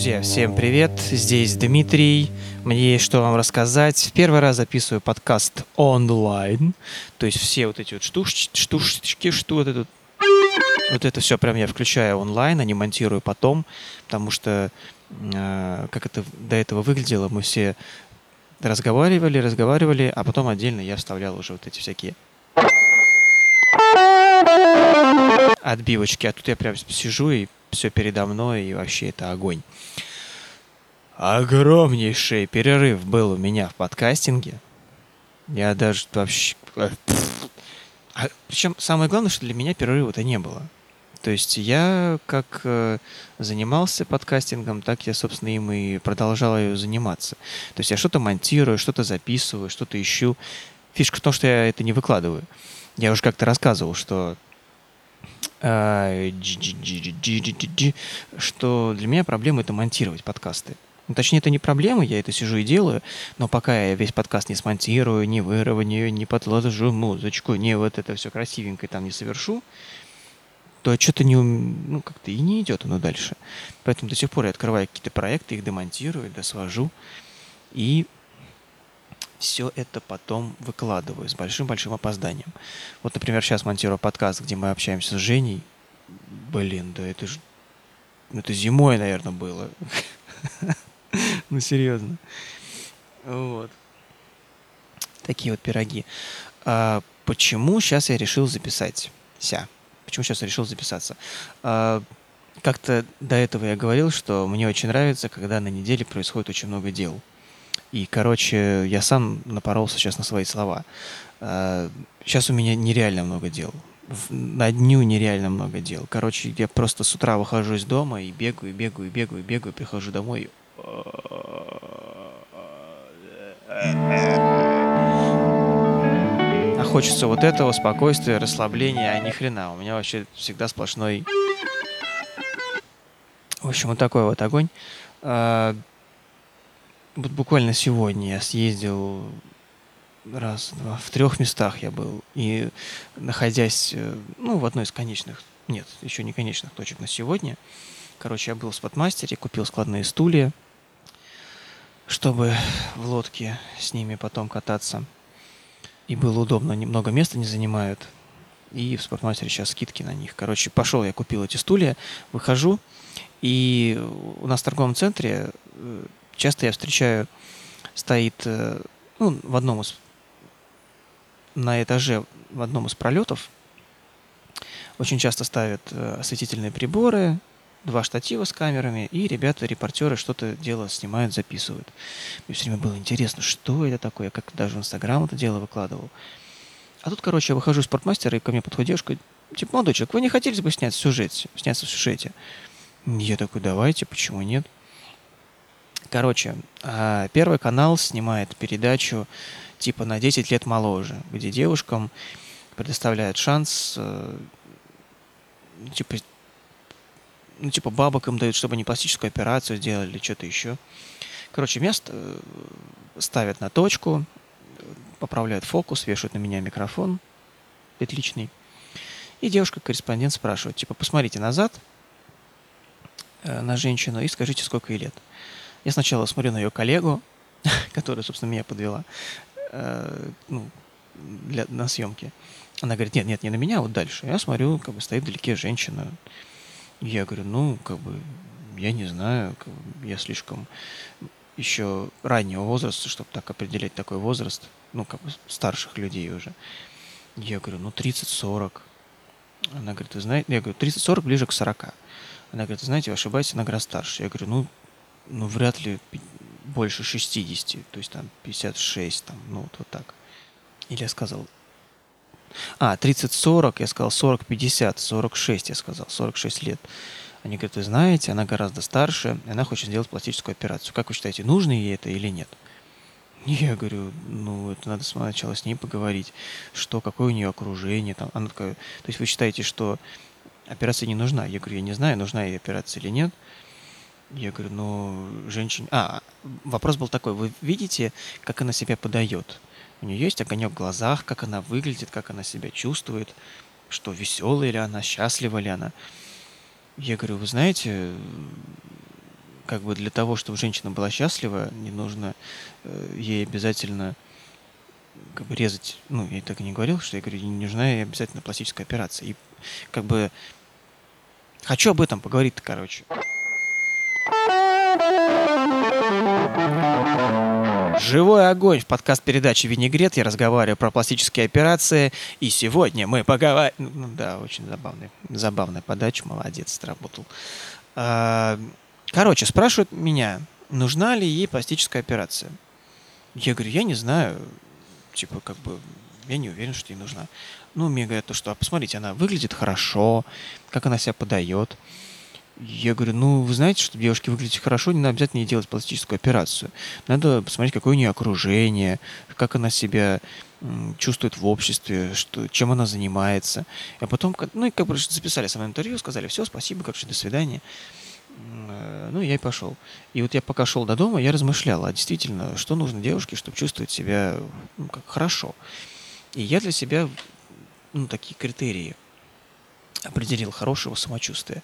Друзья, всем привет! Здесь Дмитрий. Мне есть что вам рассказать. В первый раз записываю подкаст онлайн. То есть все вот эти вот штуш, штушечки, что вот это вот это все прям я включаю онлайн, а не монтирую потом, потому что э, как это до этого выглядело, мы все разговаривали, разговаривали, а потом отдельно я вставлял уже вот эти всякие отбивочки. А тут я прям сижу и все передо мной, и вообще это огонь. Огромнейший перерыв был у меня в подкастинге. Я даже вообще... А, причем самое главное, что для меня перерыва-то не было. То есть я как э, занимался подкастингом, так я, собственно, им и продолжал заниматься. То есть я что-то монтирую, что-то записываю, что-то ищу. Фишка в том, что я это не выкладываю. Я уже как-то рассказывал, что что для меня проблема это монтировать подкасты. Ну, точнее, это не проблема, я это сижу и делаю, но пока я весь подкаст не смонтирую, не выровняю, не подложу музычку, не вот это все красивенько там не совершу, то что-то не, ну, как-то и не идет оно дальше. Поэтому до сих пор я открываю какие-то проекты, их демонтирую, досвожу, и все это потом выкладываю с большим-большим опозданием. Вот, например, сейчас монтирую подкаст, где мы общаемся с Женей. Блин, да это же... Это зимой, наверное, было. Ну, серьезно. Вот. Такие вот пироги. А почему сейчас я решил записать? Ся. Почему сейчас решил записаться? А, как-то до этого я говорил, что мне очень нравится, когда на неделе происходит очень много дел. И, короче, я сам напоролся сейчас на свои слова. Сейчас а, у меня нереально много дел. На дню нереально много дел. Короче, я просто с утра выхожу из дома и бегаю, бегаю, бегаю, бегаю, прихожу домой. А хочется вот этого спокойствия, расслабления, а ни хрена. У меня вообще всегда сплошной... В общем, вот такой вот огонь. Вот буквально сегодня я съездил раз, два, в трех местах я был. И находясь, э, ну, в одной из конечных, нет, еще не конечных точек на сегодня, короче, я был в спотмастере, купил складные стулья, чтобы в лодке с ними потом кататься. И было удобно, немного места не занимают. И в спортмастере сейчас скидки на них. Короче, пошел, я купил эти стулья, выхожу, и у нас в торговом центре э, часто я встречаю, стоит э, ну, в одном из на этаже в одном из пролетов очень часто ставят э, осветительные приборы, два штатива с камерами, и ребята, репортеры что-то дело снимают, записывают. Мне все время было интересно, что это такое, я как даже в Инстаграм это дело выкладывал. А тут, короче, я выхожу из спортмастера, и ко мне подходит девушка, типа, молодой человек, вы не хотели бы снять сюжет, сняться в сюжете? Я такой, давайте, почему нет? Короче, а, Первый канал снимает передачу типа на 10 лет моложе, где девушкам предоставляют шанс, э, типа, ну, типа бабок им дают, чтобы они пластическую операцию сделали что-то еще. Короче, место э, ставят на точку, поправляют фокус, вешают на меня микрофон петличный. И девушка-корреспондент спрашивает, типа, посмотрите назад э, на женщину и скажите, сколько ей лет. Я сначала смотрю на ее коллегу, которая, собственно, меня подвела э, ну, для, на съемке. Она говорит, нет, нет, не на меня, а вот дальше. Я смотрю, как бы стоит вдалеке женщина. Я говорю, ну, как бы, я не знаю, как бы, я слишком еще раннего возраста, чтобы так определять такой возраст, ну, как бы старших людей уже. Я говорю, ну, 30-40. Она говорит, вы знаете, я говорю, 30-40 ближе к 40. Она говорит, знаете, вы ошибаетесь, она гораздо старше. Я говорю, ну, ну, вряд ли больше 60, то есть там 56, там, ну, вот, вот так. Или я сказал... А, 30-40, я сказал 40-50, 46 я сказал, 46 лет. Они говорят, вы знаете, она гораздо старше, и она хочет сделать пластическую операцию. Как вы считаете, нужно ей это или нет? Я говорю, ну, это надо сначала с ней поговорить, что, какое у нее окружение. Там. Она такая, то есть вы считаете, что операция не нужна? Я говорю, я не знаю, нужна ей операция или нет. Я говорю, ну, женщине... А, вопрос был такой, вы видите, как она себя подает? У нее есть огонек в глазах, как она выглядит, как она себя чувствует, что веселая ли она, счастлива ли она. Я говорю, вы знаете, как бы для того, чтобы женщина была счастлива, не нужно э, ей обязательно как бы резать, ну, я так и не говорил, что я говорю, не нужна ей обязательно пластическая операция. И как бы хочу об этом поговорить короче. Живой огонь в подкаст передачи «Винегрет». Я разговариваю про пластические операции. И сегодня мы поговорим... Ну, да, очень забавный, забавная подача. Молодец, сработал. А, короче, спрашивают меня, нужна ли ей пластическая операция. Я говорю, я не знаю. Типа, как бы, я не уверен, что ей нужна. Ну, мне говорят то, что, а посмотрите, она выглядит хорошо, как она себя подает. Я говорю, ну, вы знаете, чтобы девушке выглядеть хорошо, не надо обязательно ей делать пластическую операцию. Надо посмотреть, какое у нее окружение, как она себя чувствует в обществе, что, чем она занимается. А потом, ну, и как бы записали со мной интервью, сказали, все, спасибо, же, до свидания. Э, ну, я и пошел. И вот я пока шел до дома, я размышлял, а действительно, что нужно девушке, чтобы чувствовать себя ну, как хорошо. И я для себя ну, такие критерии определил хорошего самочувствия.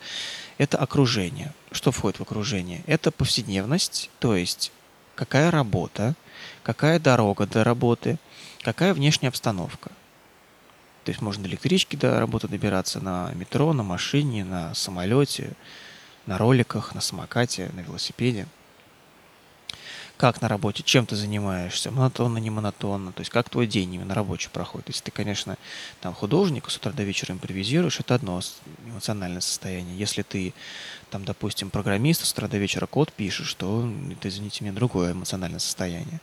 Это окружение. Что входит в окружение? Это повседневность, то есть какая работа, какая дорога до работы, какая внешняя обстановка. То есть можно электрички до работы добираться на метро, на машине, на самолете, на роликах, на самокате, на велосипеде как на работе, чем ты занимаешься, монотонно, не монотонно, то есть как твой день именно рабочий проходит. Если ты, конечно, там художник, с утра до вечера импровизируешь, это одно эмоциональное состояние. Если ты, там, допустим, программист, с утра до вечера код пишешь, то это, извините меня, другое эмоциональное состояние.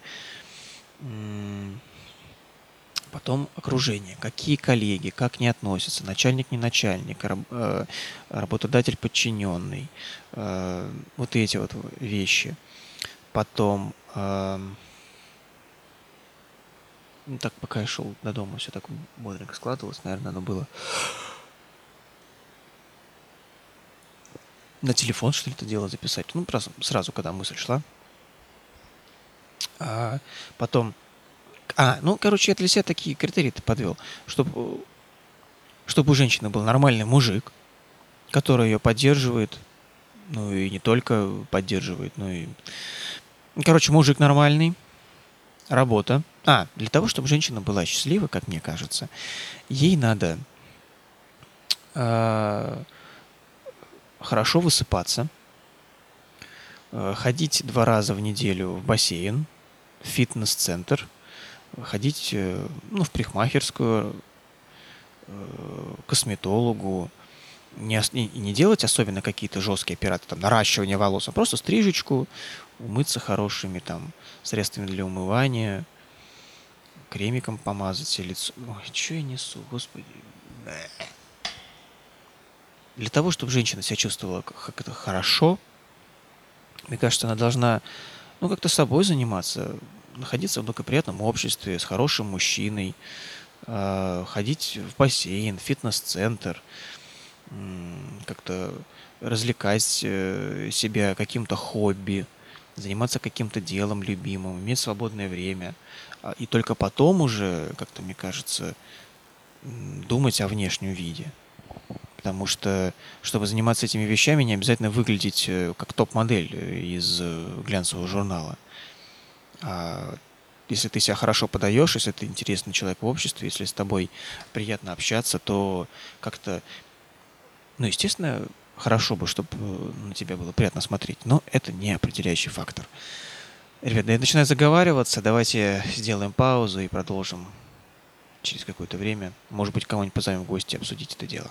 Потом окружение, какие коллеги, как не относятся, начальник не начальник, э, работодатель подчиненный, э, вот эти вот вещи – Потом, э, так, пока я шел до дома, все так бодренько складывалось, наверное, оно было. На телефон, что ли, это дело записать. Ну, просто сразу, когда мысль шла. А потом... А, ну, короче, я для себя такие критерии-то подвел. Чтобы, чтобы у женщины был нормальный мужик, который ее поддерживает, ну и не только поддерживает, но и Короче, мужик нормальный, работа. А, для того, чтобы женщина была счастлива, как мне кажется, ей надо э, хорошо высыпаться, э, ходить два раза в неделю в бассейн, в фитнес-центр, ходить э, ну, в парикмахерскую, э, косметологу, не, не делать особенно какие-то жесткие операции, там, наращивание волос, а просто стрижечку, умыться хорошими там средствами для умывания, кремиком помазать себе лицо. Ой, что я несу, господи. Для того, чтобы женщина себя чувствовала как это хорошо, мне кажется, она должна ну, как-то собой заниматься, находиться в благоприятном обществе, с хорошим мужчиной, э, ходить в бассейн, фитнес-центр, как-то развлекать э, себя каким-то хобби, заниматься каким-то делом любимым, иметь свободное время. А, и только потом уже, как-то мне кажется, думать о внешнем виде. Потому что, чтобы заниматься этими вещами, не обязательно выглядеть э, как топ-модель э, из э, глянцевого журнала. А если ты себя хорошо подаешь, если ты интересный человек в обществе, если с тобой приятно общаться, то как-то, ну, естественно, хорошо бы, чтобы э, на тебя было приятно смотреть, но это не определяющий фактор. Ребята, я начинаю заговариваться, давайте сделаем паузу и продолжим через какое-то время. Может быть, кого-нибудь позовем в гости обсудить это дело.